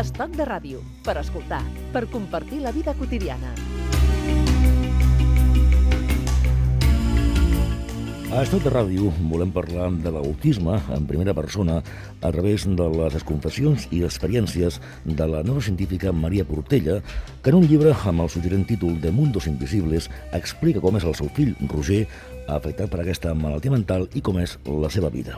Estat de ràdio, per escoltar, per compartir la vida quotidiana. A Estat de Ràdio volem parlar de l'autisme en primera persona a través de les desconfessions i experiències de la neurocientífica Maria Portella, que en un llibre amb el suggerent títol de Mundos Invisibles explica com és el seu fill, Roger, afectat per aquesta malaltia mental i com és la seva vida.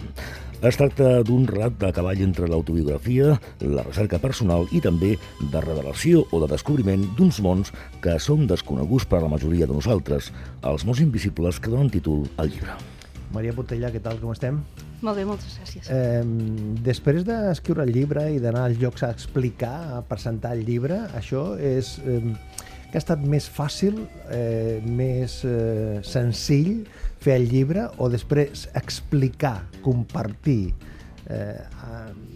Es tracta d'un relat de cavall entre l'autobiografia, la recerca personal i també de revelació o de descobriment d'uns mons que són desconeguts per a la majoria de nosaltres, els mons invisibles que donen títol al llibre. Maria Portella, què tal, com estem? Molt bé, moltes gràcies. Eh, després d'escriure el llibre i d'anar als llocs a explicar, a presentar el llibre, això és... Eh, que ha estat més fàcil, eh, més eh, senzill fer el llibre o després explicar, compartir, eh,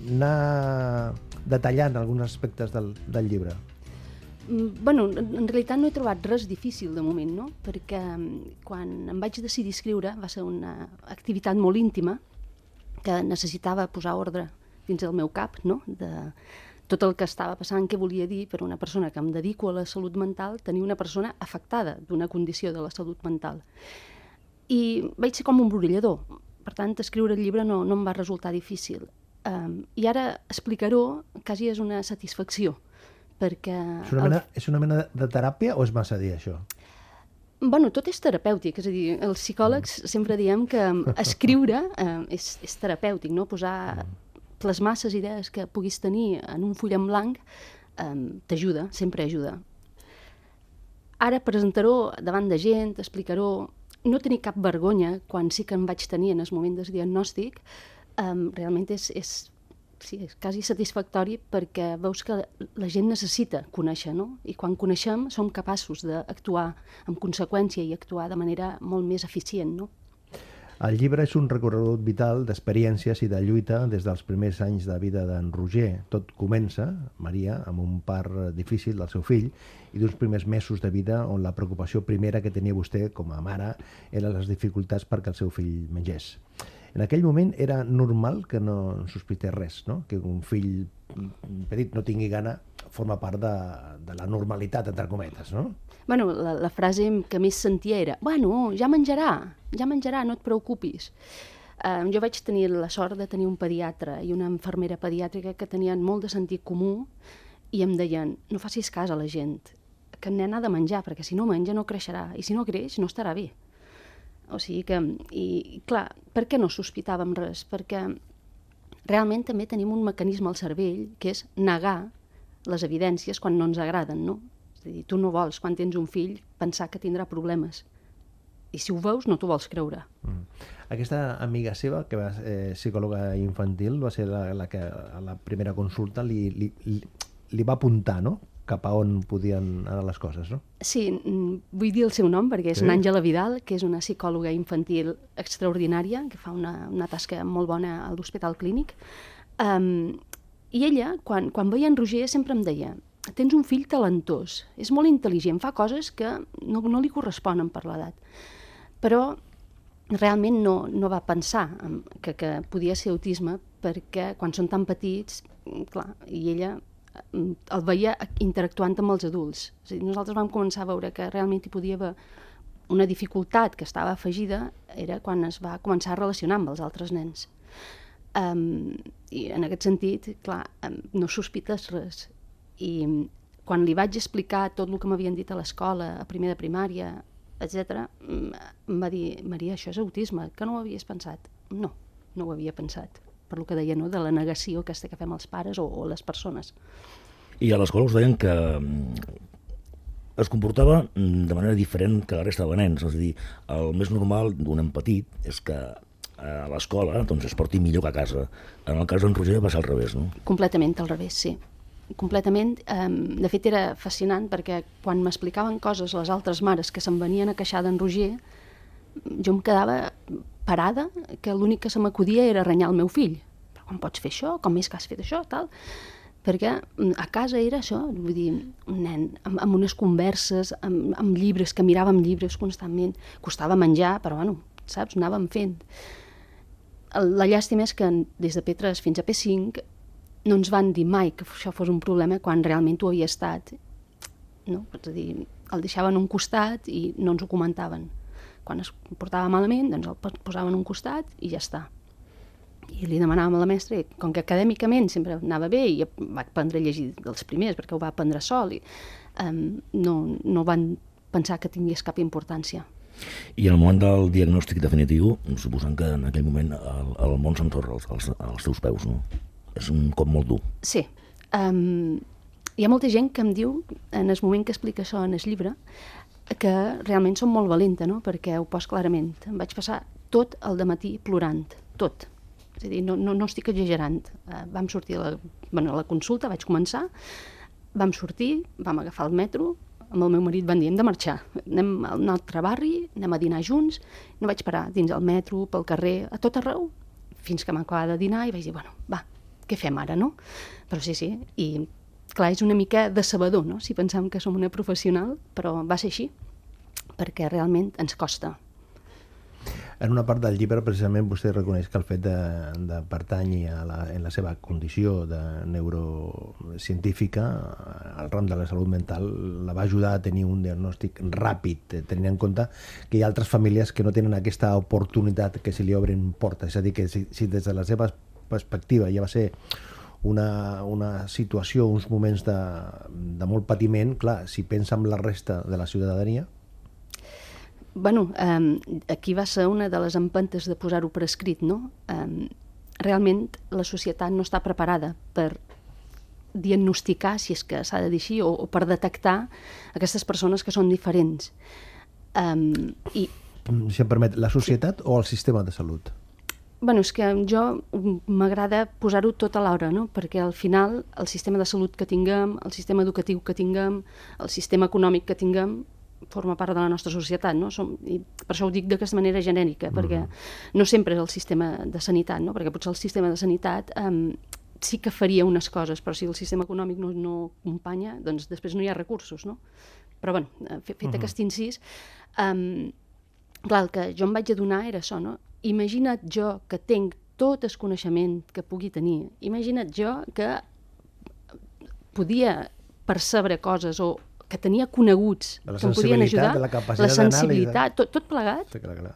anar detallant alguns aspectes del, del llibre? Mm, bueno, en realitat no he trobat res difícil de moment, no? perquè mm, quan em vaig decidir escriure va ser una activitat molt íntima que necessitava posar ordre dins del meu cap, no? de, tot el que estava passant, què volia dir per una persona que em dedico a la salut mental, tenir una persona afectada d'una condició de la salut mental. I vaig ser com un brollador. Per tant, escriure el llibre no, no em va resultar difícil. Um, I ara explicar-ho quasi és una satisfacció, perquè... És una, mena, el... és una mena de teràpia o és massa dir això? Bueno, tot és terapèutic, és a dir, els psicòlegs mm. sempre diem que escriure eh, és, és terapèutic, no? posar mm plasmar les idees que puguis tenir en un full en blanc eh, t'ajuda, sempre ajuda. Ara presentar-ho davant de gent, explicar-ho, no tenir cap vergonya quan sí que em vaig tenir en el moment del diagnòstic, eh, realment és, és, sí, és quasi satisfactori perquè veus que la gent necessita conèixer, no? I quan coneixem som capaços d'actuar amb conseqüència i actuar de manera molt més eficient, no? El llibre és un recorregut vital d'experiències i de lluita des dels primers anys de vida d'en Roger. Tot comença, Maria, amb un part difícil del seu fill i d'uns primers mesos de vida on la preocupació primera que tenia vostè com a mare eren les dificultats perquè el seu fill mengés. En aquell moment era normal que no sospités res, no? que un fill petit no tingui gana forma part de, de la normalitat, entre cometes, no? Bueno, la, la frase que més sentia era «Bueno, ja menjarà, ja menjarà, no et preocupis». Um, jo vaig tenir la sort de tenir un pediatre i una infermera pediàtrica que tenien molt de sentit comú i em deien no facis cas a la gent, que el nen ha de menjar, perquè si no menja no creixerà, i si no creix no estarà bé. O sigui que, i clar, per què no sospitàvem res? Perquè realment també tenim un mecanisme al cervell que és negar les evidències quan no ens agraden, no? És a dir, tu no vols, quan tens un fill, pensar que tindrà problemes. I si ho veus, no t'ho vols creure. Mm. Aquesta amiga seva, que va eh, psicòloga infantil, va ser la, la que a la primera consulta li, li, li, li va apuntar, no?, cap a on podien anar les coses, no? Sí, mm, vull dir el seu nom perquè és sí. Àngela Vidal, que és una psicòloga infantil extraordinària, que fa una, una tasca molt bona a l'Hospital Clínic. Um, i ella, quan, quan veia en Roger, sempre em deia tens un fill talentós, és molt intel·ligent, fa coses que no, no li corresponen per l'edat. Però realment no, no va pensar que, que podia ser autisme perquè quan són tan petits, clar, i ella mm, el veia interactuant amb els adults. És dir, nosaltres vam començar a veure que realment hi podia haver una dificultat que estava afegida era quan es va començar a relacionar amb els altres nens. Um, I en aquest sentit, clar, um, no sospites res. I quan li vaig explicar tot el que m'havien dit a l'escola, a primer de primària, etc, em va dir, Maria, això és autisme, que no ho havies pensat? No, no ho havia pensat, per lo que deia, no?, de la negació que, que fem els pares o, o les persones. I a l'escola us deien que es comportava de manera diferent que la resta de nens, és a dir, el més normal d'un nen petit és que a l'escola doncs es porti millor que a casa. En el cas d'en Roger va ser al revés, no? Completament al revés, sí. Completament. de fet, era fascinant perquè quan m'explicaven coses les altres mares que se'n venien a queixar d'en Roger, jo em quedava parada, que l'únic que se m'acudia era renyar el meu fill. Però com pots fer això? Com és que has fet això? Tal perquè mm, a casa era això, vull dir, un nen amb, amb unes converses, amb, amb llibres, que miràvem llibres constantment, costava menjar, però bueno, saps, anàvem fent la llàstima és que des de Petres fins a P5 no ens van dir mai que això fos un problema quan realment ho havia estat. No? És a dir, el deixaven un costat i no ens ho comentaven. Quan es portava malament, doncs el posaven un costat i ja està. I li demanàvem a la mestra, i com que acadèmicament sempre anava bé i va aprendre a llegir dels primers perquè ho va aprendre sol, i, um, no, no van pensar que tingués cap importància. I en el moment del diagnòstic definitiu, suposant que en aquell moment el, el món s'entorra als, als, als teus peus, no? És un cop molt dur. Sí. Um, hi ha molta gent que em diu, en el moment que explica això en el llibre, que realment som molt valenta, no? perquè ho pos clarament. Em vaig passar tot el matí plorant, tot. És a dir, no, no, no estic exagerant. Uh, vam sortir a la, bueno, a la consulta, vaig començar, vam sortir, vam agafar el metro, amb el meu marit van dir, hem de marxar, anem a un altre barri, anem a dinar junts, no vaig parar dins el metro, pel carrer, a tot arreu, fins que m'acabava de dinar i vaig dir, bueno, va, què fem ara, no? Però sí, sí, i clar, és una mica decebedor, no?, si pensam que som una professional, però va ser així, perquè realment ens costa. En una part del llibre, precisament, vostè reconeix que el fet de, de pertànyer a la, en la seva condició de neurocientífica al ram de la salut mental la va ajudar a tenir un diagnòstic ràpid, tenint en compte que hi ha altres famílies que no tenen aquesta oportunitat que se li obren portes. És a dir, que si, si des de la seva perspectiva ja va ser una, una situació, uns moments de, de molt patiment, clar, si pensa en la resta de la ciutadania... Bueno, eh, aquí va ser una de les empentes de posar-ho per escrit, no? Eh, realment la societat no està preparada per diagnosticar, si és que s'ha de dir així, o, o per detectar aquestes persones que són diferents. Um, i, si em permet, la societat sí. o el sistema de salut? Bueno, és que jo m'agrada posar-ho tot a l'hora, no? perquè al final el sistema de salut que tinguem, el sistema educatiu que tinguem, el sistema econòmic que tinguem, forma part de la nostra societat, no? Som, i per això ho dic d'aquesta manera genèrica, mm. perquè no sempre és el sistema de sanitat, no? perquè potser el sistema de sanitat um, sí que faria unes coses, però si el sistema econòmic no, no acompanya, doncs després no hi ha recursos, no? Però, bueno, fet, fet mm -hmm. aquest incís, um, clar, el que jo em vaig adonar era això, no? Imagina't jo que tenc tot el coneixement que pugui tenir, imagina't jo que podia percebre coses o que tenia coneguts que em podien ajudar, la, la sensibilitat, tot, tot plegat, sí, clar, clar.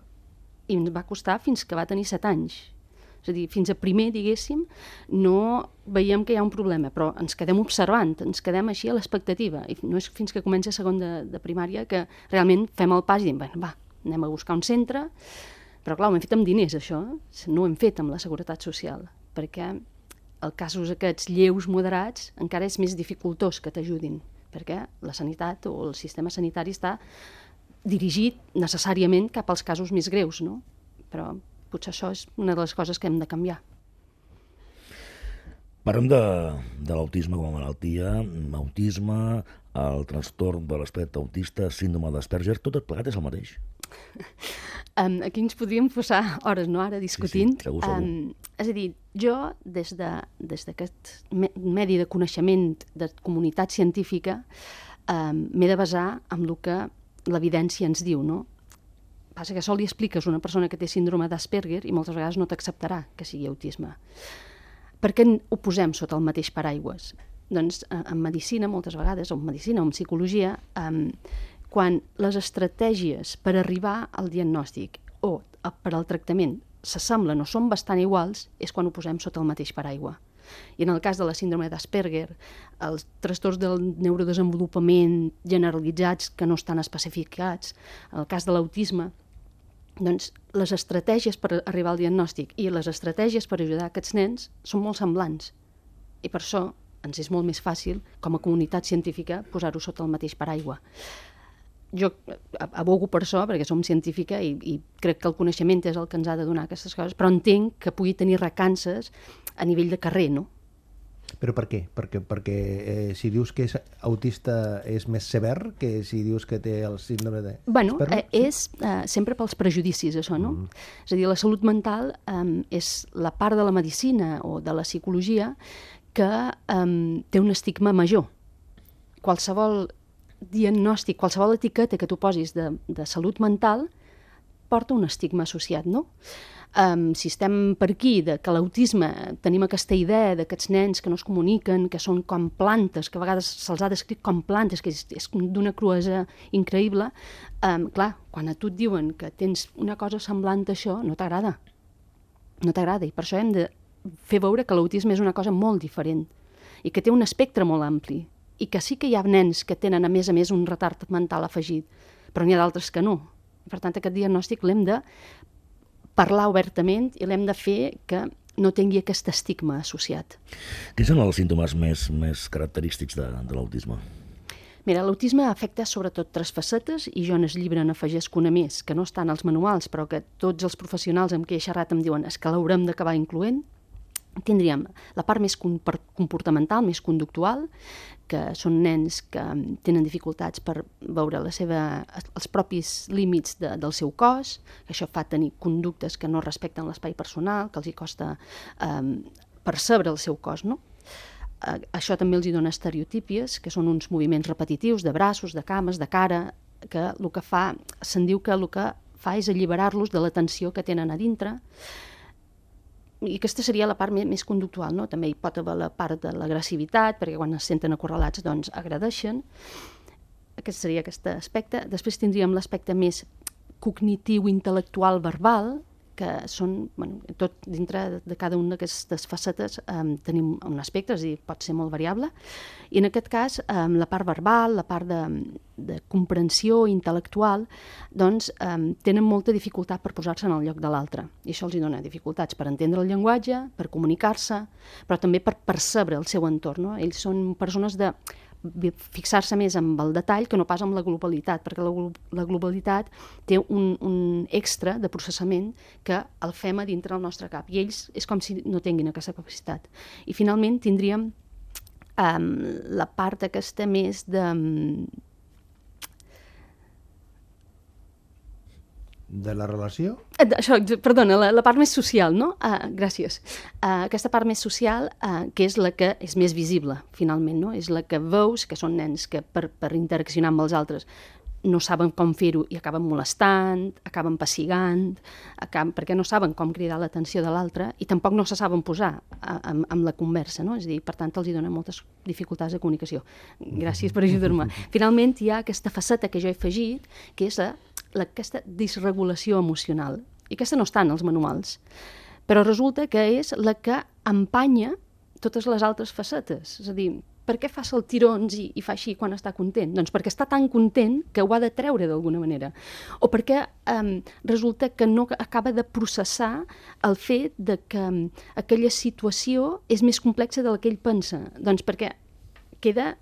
i em va costar fins que va tenir set anys. És a dir, fins a primer, diguéssim, no veiem que hi ha un problema, però ens quedem observant, ens quedem així a l'expectativa, i no és fins que comença segon de, de primària que realment fem el pas i diem, bueno, va, anem a buscar un centre, però clar, ho hem fet amb diners, això. No ho hem fet amb la seguretat social, perquè el casos aquests lleus moderats encara és més dificultós que t'ajudin, perquè la sanitat o el sistema sanitari està dirigit necessàriament cap als casos més greus, no? Però potser això és una de les coses que hem de canviar. Parlem de, de l'autisme com a malaltia, autisme, el trastorn de l'aspecte autista, síndrome d'Asperger, tot el plegat és el mateix? Um, aquí ens podríem posar hores, no?, ara discutint. Sí, sí, segur, segur. Um, és a dir, jo, des d'aquest de, des medi de coneixement de comunitat científica, um, m'he de basar en el que l'evidència ens diu, no? Passa que sol li expliques a una persona que té síndrome d'Asperger i moltes vegades no t'acceptarà que sigui autisme. Per què ho posem sota el mateix paraigües? Doncs en medicina, moltes vegades, o en medicina o en psicologia, um, quan les estratègies per arribar al diagnòstic o per al tractament s'assemblen o són bastant iguals, és quan ho posem sota el mateix paraigua. I en el cas de la síndrome d'Asperger, els trastorns del neurodesenvolupament generalitzats que no estan especificats, en el cas de l'autisme, doncs les estratègies per arribar al diagnòstic i les estratègies per ajudar aquests nens són molt semblants. I per això ens és molt més fàcil, com a comunitat científica, posar-ho sota el mateix paraigua jo abogo per això, perquè som científica i, i crec que el coneixement és el que ens ha de donar aquestes coses, però entenc que pugui tenir recances a nivell de carrer, no? Però per què? Perquè, perquè eh, si dius que és autista és més sever que si dius que té el síndrome de... Bueno, eh, és eh, sempre pels prejudicis, això, no? Mm. És a dir, la salut mental eh, és la part de la medicina o de la psicologia que eh, té un estigma major. Qualsevol diagnòstic, qualsevol etiqueta que tu posis de, de salut mental, porta un estigma associat, no? Um, si estem per aquí, de que l'autisme tenim aquesta idea d'aquests nens que no es comuniquen, que són com plantes, que a vegades se'ls ha descrit com plantes, que és, és d'una cruesa increïble, um, clar, quan a tu et diuen que tens una cosa semblant a això, no t'agrada. No t'agrada, i per això hem de fer veure que l'autisme és una cosa molt diferent i que té un espectre molt ampli i que sí que hi ha nens que tenen, a més a més, un retard mental afegit, però n'hi ha d'altres que no. Per tant, aquest diagnòstic l'hem de parlar obertament i l'hem de fer que no tingui aquest estigma associat. Quins són els símptomes més, més característics de, de l'autisme? Mira, l'autisme afecta sobretot tres facetes i jo en el llibre n'afegesc una més, que no estan als manuals, però que tots els professionals amb qui he xerrat em diuen és que l'haurem d'acabar incloent, tindríem la part més comportamental, més conductual, que són nens que tenen dificultats per veure la seva, els propis límits de, del seu cos, que això fa tenir conductes que no respecten l'espai personal, que els hi costa eh, percebre el seu cos, no? Eh, això també els hi dona estereotípies, que són uns moviments repetitius de braços, de cames, de cara, que el que fa, se'n diu que el que fa és alliberar-los de la tensió que tenen a dintre, i aquesta seria la part més, conductual, no? També hi pot haver la part de l'agressivitat, perquè quan es senten acorralats, doncs, agradeixen. Aquest seria aquest aspecte. Després tindríem l'aspecte més cognitiu, intel·lectual, verbal, que són, bueno, tot dintre de cada una d'aquestes facetes um, tenim un aspecte, és a dir, pot ser molt variable, i en aquest cas um, la part verbal, la part de, de comprensió intel·lectual, doncs um, tenen molta dificultat per posar-se en el lloc de l'altre, i això els hi dona dificultats per entendre el llenguatge, per comunicar-se, però també per percebre el seu entorn. No? Ells són persones de fixar-se més amb el detall que no pas amb la globalitat, perquè la, la globalitat té un, un extra de processament que el fem a dintre del nostre cap, i ells és com si no tinguin aquesta capacitat. I finalment tindríem um, la part aquesta més de, de la relació? Eh, això, perdona, la, la part més social, no? Uh, gràcies. Uh, aquesta part més social, uh, que és la que és més visible, finalment, no? És la que veus que són nens que per, per interaccionar amb els altres no saben com fer-ho i acaben molestant, acaben pessigant, acaben, perquè no saben com cridar l'atenció de l'altre i tampoc no se saben posar amb, amb la conversa, no? És a dir, per tant, els hi dona moltes dificultats de comunicació. Gràcies per ajudar-me. Finalment, hi ha aquesta faceta que jo he afegit, que és la la, aquesta disregulació emocional. I aquesta no està en els manuals. Però resulta que és la que empanya totes les altres facetes. És a dir, per què fa saltirons i, i fa així quan està content? Doncs perquè està tan content que ho ha de treure d'alguna manera. O perquè um, resulta que no acaba de processar el fet de que um, aquella situació és més complexa del que ell pensa. Doncs perquè queda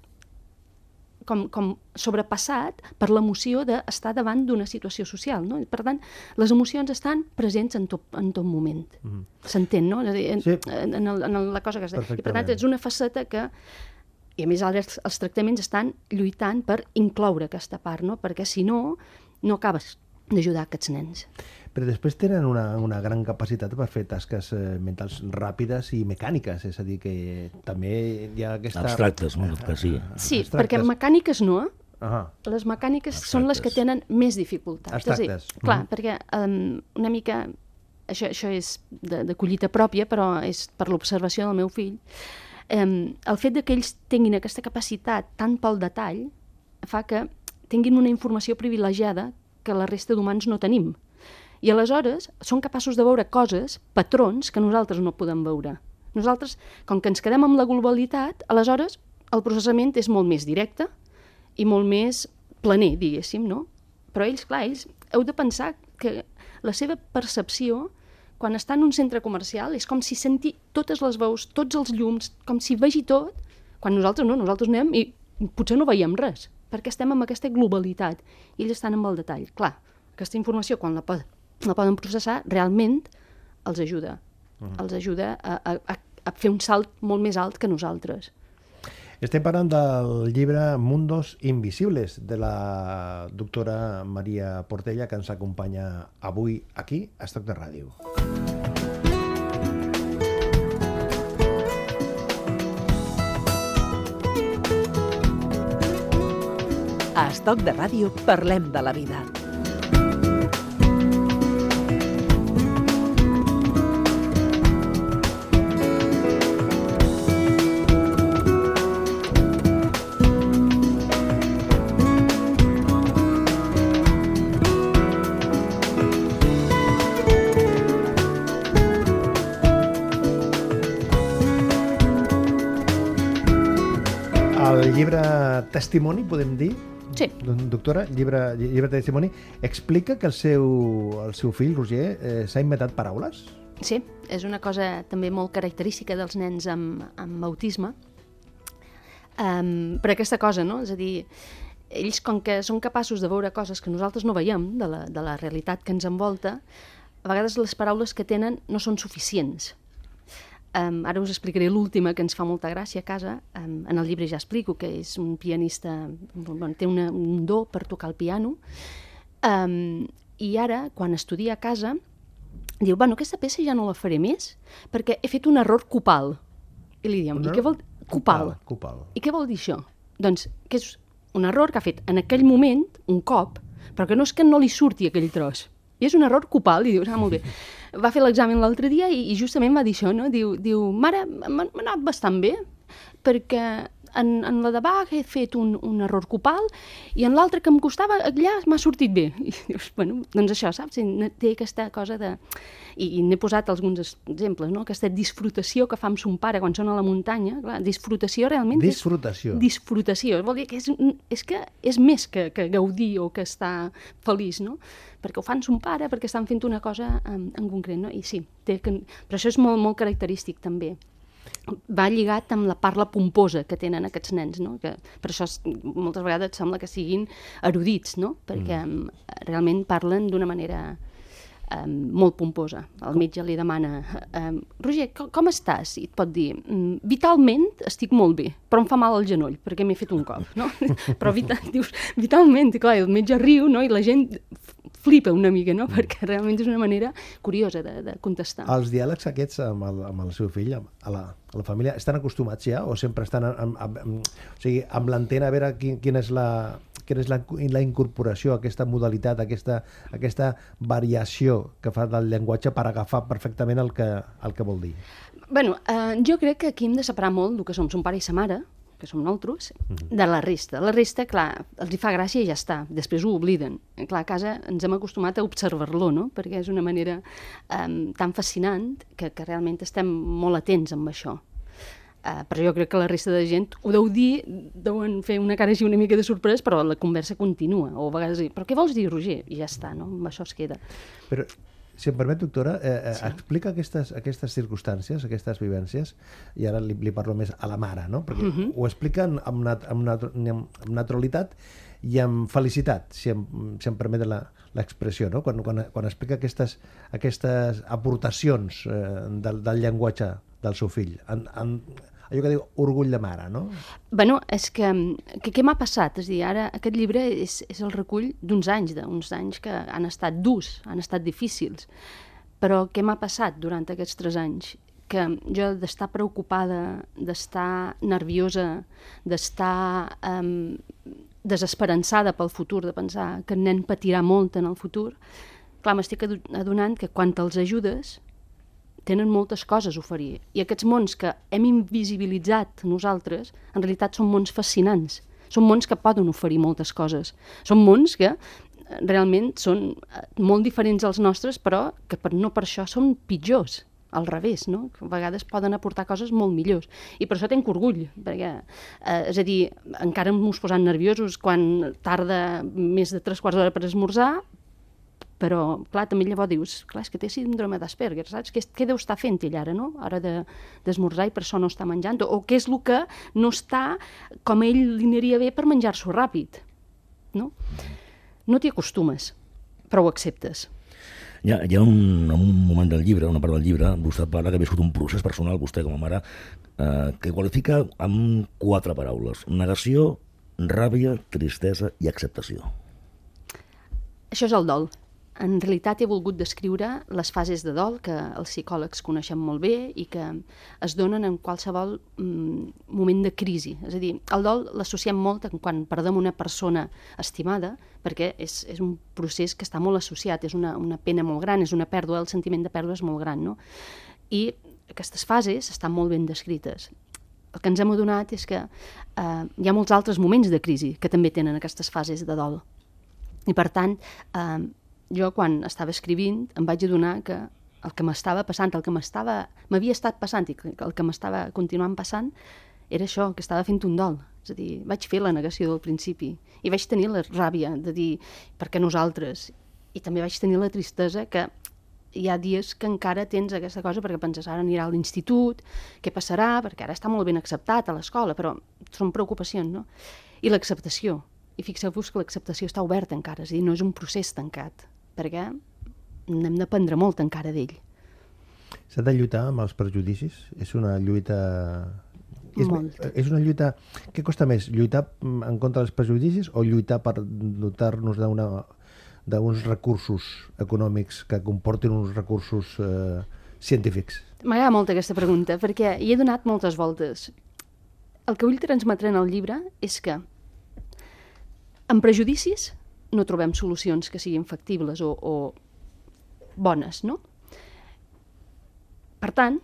com, com sobrepassat per l'emoció d'estar davant d'una situació social. No? Per tant, les emocions estan presents en tot, en tot moment. Mm -hmm. S'entén, no? És a dir, en, sí. en, en, el, en la cosa que es deia. I per tant, és una faceta que i a més ara els, els tractaments estan lluitant per incloure aquesta part, no? perquè si no, no acabes d'ajudar aquests nens però després tenen una, una gran capacitat per fer tasques eh, mentals ràpides i mecàniques, és a dir, que també hi ha aquesta... Abstractes, no? Que sí. Sí, Abstractes. perquè mecàniques no, eh? Uh Les mecàniques Abstractes. són les que tenen més dificultats. Abstractes. És dir, clar, mm -hmm. perquè um, una mica... Això, això és de, de collita pròpia, però és per l'observació del meu fill. Um, el fet de que ells tinguin aquesta capacitat tant pel detall fa que tinguin una informació privilegiada que la resta d'humans no tenim. I aleshores són capaços de veure coses, patrons, que nosaltres no podem veure. Nosaltres, com que ens quedem amb la globalitat, aleshores el processament és molt més directe i molt més planer, diguéssim, no? Però ells, clar, ells heu de pensar que la seva percepció, quan està en un centre comercial, és com si senti totes les veus, tots els llums, com si vegi tot, quan nosaltres no, nosaltres anem i potser no veiem res, perquè estem amb aquesta globalitat i ells estan amb el detall. Clar, aquesta informació, quan la la poden processar, realment els ajuda. Uh -huh. Els ajuda a, a, a fer un salt molt més alt que nosaltres. Estem parlant del llibre Mundos Invisibles de la doctora Maria Portella que ens acompanya avui aquí a Estoc de Ràdio. A Estoc de Ràdio parlem de la vida. Testimoni, podem dir? Sí. Doctora, llibre, llibre de testimoni, explica que el seu, el seu fill, Roger, eh, s'ha inventat paraules? Sí, és una cosa també molt característica dels nens amb, amb autisme. Um, per aquesta cosa, no? És a dir, ells, com que són capaços de veure coses que nosaltres no veiem, de la, de la realitat que ens envolta, a vegades les paraules que tenen no són suficients. Um, ara us explicaré l'última que ens fa molta gràcia a casa. Um, en el llibre ja explico que és un pianista, bueno, té una, un do per tocar el piano, um, i ara, quan estudia a casa, diu, bueno, aquesta peça ja no la faré més perquè he fet un error copal. I li diem, i què vol... Copal. Copal. I què vol dir això? Doncs que és un error que ha fet en aquell moment, un cop, però que no és que no li surti aquell tros. I és un error copal, i dius, ah, molt bé. Va fer l'examen l'altre dia i, i justament va dir això, no? Diu, diu mare, m'ha anat bastant bé, perquè en, en la de Bach he fet un, un error copal i en l'altre que em costava allà m'ha sortit bé. I dius, bueno, doncs això, saps? Té aquesta cosa de... I, i n'he posat alguns exemples, no? Aquesta disfrutació que fa amb son pare quan són a la muntanya. Clar, disfrutació realment... Disfrutació. És, disfrutació. Vol dir que és, és que és més que, que gaudir o que estar feliç, no? Perquè ho fan son pare, perquè estan fent una cosa en, en concret, no? I sí, té que... però això és molt, molt característic també va lligat amb la parla pomposa que tenen aquests nens, no? que per això moltes vegades sembla que siguin erudits, no? perquè mm. realment parlen d'una manera um, molt pomposa. El metge li demana, um, Roger, com, com estàs? I et pot dir, mm, vitalment estic molt bé, però em fa mal el genoll, perquè m'he fet un cop. No? però vital, dius, vitalment, clar, el metge riu no? i la gent flipa una mica, no? perquè realment és una manera curiosa de, de contestar. Els diàlegs aquests amb el, amb el seu fill, a la, a la família, estan acostumats ja o sempre estan amb, amb, amb, o sigui, amb l'antena a veure quin, quina és la quina és la, la incorporació, aquesta modalitat, aquesta, aquesta variació que fa del llenguatge per agafar perfectament el que, el que vol dir? bueno, eh, jo crec que aquí hem de separar molt el que som son pare i sa mare, que som nosaltres, mm. de la resta. La resta, clar, els hi fa gràcia i ja està. Després ho obliden. Clar, a casa ens hem acostumat a observar-lo, no? Perquè és una manera um, tan fascinant que, que realment estem molt atents amb això. Uh, però jo crec que la resta de gent ho deu dir, deuen fer una cara així una mica de sorpresa, però la conversa continua. O a vegades dir, però què vols dir, Roger? I ja està, no? Amb això es queda. Però si em permet, doctora, eh, eh, sí. explica aquestes, aquestes circumstàncies, aquestes vivències, i ara li, li parlo més a la mare, no? Perquè uh -huh. ho explica amb, nat amb, nat amb naturalitat i amb felicitat, si em, si em permet l'expressió, no? Quan, quan, quan explica aquestes, aquestes aportacions eh, del, del llenguatge del seu fill. En, en, allò que diu orgull de mare, no? Bueno, és que, que què m'ha passat? És dir, ara aquest llibre és, és el recull d'uns anys, d'uns anys que han estat durs, han estat difícils. Però què m'ha passat durant aquests tres anys? Que jo d'estar preocupada, d'estar nerviosa, d'estar um, desesperançada pel futur, de pensar que el nen patirà molt en el futur, clar, m'estic adonant que quan te'ls ajudes tenen moltes coses a oferir. I aquests mons que hem invisibilitzat nosaltres, en realitat són mons fascinants. Són mons que poden oferir moltes coses. Són mons que eh, realment són eh, molt diferents als nostres, però que per, no per això són pitjors al revés, no? que a vegades poden aportar coses molt millors. I per això tenc orgull, perquè, eh, és a dir, encara ens posant nerviosos quan tarda més de tres quarts d'hora per esmorzar, però, clar, també llavors dius, clar, és que té síndrome d'Asperger, saps? Què, què deu estar fent ell ara, no? Ara d'esmorzar de, i per això no està menjant. O què és el que no està com ell li aniria bé per menjar-s'ho ràpid, no? No t'hi acostumes, però ho acceptes. Hi ha, hi ha un, un moment del llibre, una part del llibre, vostè parla que ha viscut un procés personal, vostè com a mare, eh, que qualifica amb quatre paraules. Negació, ràbia, tristesa i acceptació. Això és el dol. En realitat he volgut descriure les fases de dol que els psicòlegs coneixem molt bé i que es donen en qualsevol mm, moment de crisi. És a dir, el dol l'associem molt quan perdem una persona estimada, perquè és, és un procés que està molt associat, és una, una pena molt gran, és una pèrdua, el sentiment de pèrdua és molt gran, no? I aquestes fases estan molt ben descrites. El que ens hem adonat és que eh, hi ha molts altres moments de crisi que també tenen aquestes fases de dol. I per tant, eh, jo quan estava escrivint em vaig adonar que el que m'estava passant, el que m'estava m'havia estat passant i el que m'estava continuant passant era això, que estava fent un dol. És a dir, vaig fer la negació del principi i vaig tenir la ràbia de dir per què nosaltres? I també vaig tenir la tristesa que hi ha dies que encara tens aquesta cosa perquè penses ara anirà a l'institut, què passarà, perquè ara està molt ben acceptat a l'escola, però són preocupacions, no? I l'acceptació. I fixeu-vos que l'acceptació està oberta encara, és a dir, no és un procés tancat, perquè n'hem d'aprendre molt encara d'ell. S'ha de lluitar amb els prejudicis? És una lluita és, Molt. és una lluita... Què costa més? Lluitar en contra dels prejudicis o lluitar per dotar-nos d'una d'uns recursos econòmics que comportin uns recursos eh, científics? M'agrada molt aquesta pregunta, perquè hi he donat moltes voltes. El que vull transmetre en el llibre és que amb prejudicis no trobem solucions que siguin factibles o, o bones, no? Per tant,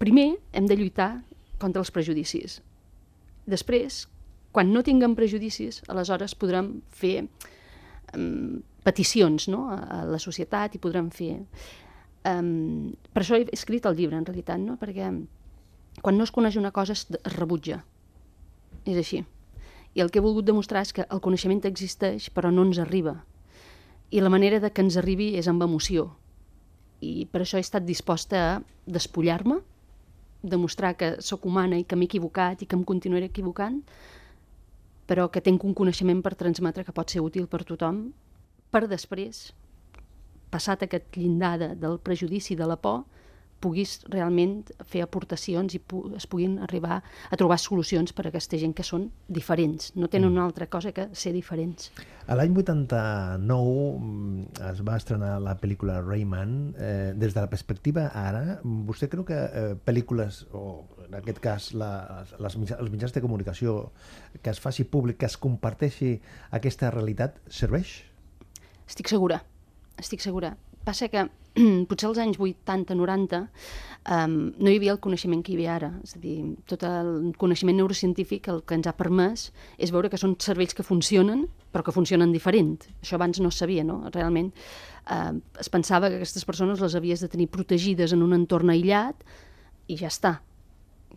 primer hem de lluitar contra els prejudicis. Després, quan no tinguem prejudicis, aleshores podrem fer um, peticions no? a, a la societat i podrem fer... Um, per això he escrit el llibre, en realitat, no? perquè quan no es coneix una cosa es, es rebutja. És així. I el que he volgut demostrar és que el coneixement existeix però no ens arriba. I la manera de que ens arribi és amb emoció. I per això he estat disposta a despullar-me, demostrar que sóc humana i que m'he equivocat i que em continuaré equivocant, però que tinc un coneixement per transmetre que pot ser útil per tothom per després, passat aquest llindar de, del prejudici, de la por, puguis realment fer aportacions i pu es puguin arribar a trobar solucions per a aquesta gent que són diferents. No tenen mm. una altra cosa que ser diferents. A l'any 89 mm, es va estrenar la pel·lícula Rayman. Eh, des de la perspectiva ara, vostè creu que eh, pel·lícules, o en aquest cas la, les, els mitjans de comunicació, que es faci públic, que es comparteixi aquesta realitat, serveix? Estic segura, estic segura. Passa que potser als anys 80-90 um, no hi havia el coneixement que hi havia ara. És a dir, tot el coneixement neurocientífic el que ens ha permès és veure que són cervells que funcionen, però que funcionen diferent. Això abans no es sabia, no? Realment uh, es pensava que aquestes persones les havies de tenir protegides en un entorn aïllat i ja està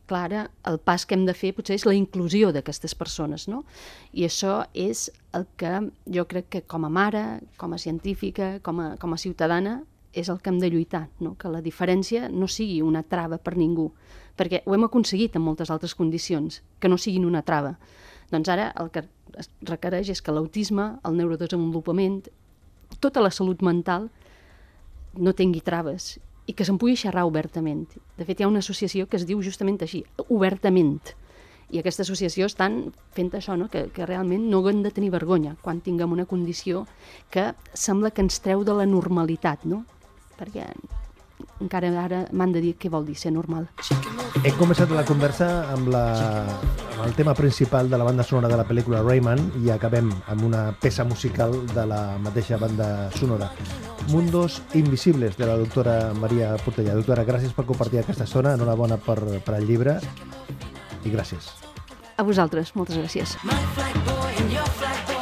clar, ara el pas que hem de fer potser és la inclusió d'aquestes persones, no? I això és el que jo crec que com a mare, com a científica, com a, com a ciutadana, és el que hem de lluitar, no? que la diferència no sigui una trava per ningú, perquè ho hem aconseguit en moltes altres condicions, que no siguin una trava. Doncs ara el que es requereix és que l'autisme, el neurodesenvolupament, tota la salut mental no tingui traves i que se'n pugui xerrar obertament. De fet, hi ha una associació que es diu justament així, obertament. I aquesta associació estan fent això, no? que, que realment no hem de tenir vergonya quan tinguem una condició que sembla que ens treu de la normalitat, no? Perquè encara ara m'han de dir què vol dir ser normal. Hem començat la conversa amb, la, amb el tema principal de la banda sonora de la pel·lícula Rayman i acabem amb una peça musical de la mateixa banda sonora. Mundos Invisibles, de la doctora Maria Portella. Doctora, gràcies per compartir aquesta estona, enhorabona per, per al llibre i gràcies. A vosaltres, moltes gràcies. My flag boy and your flag boy.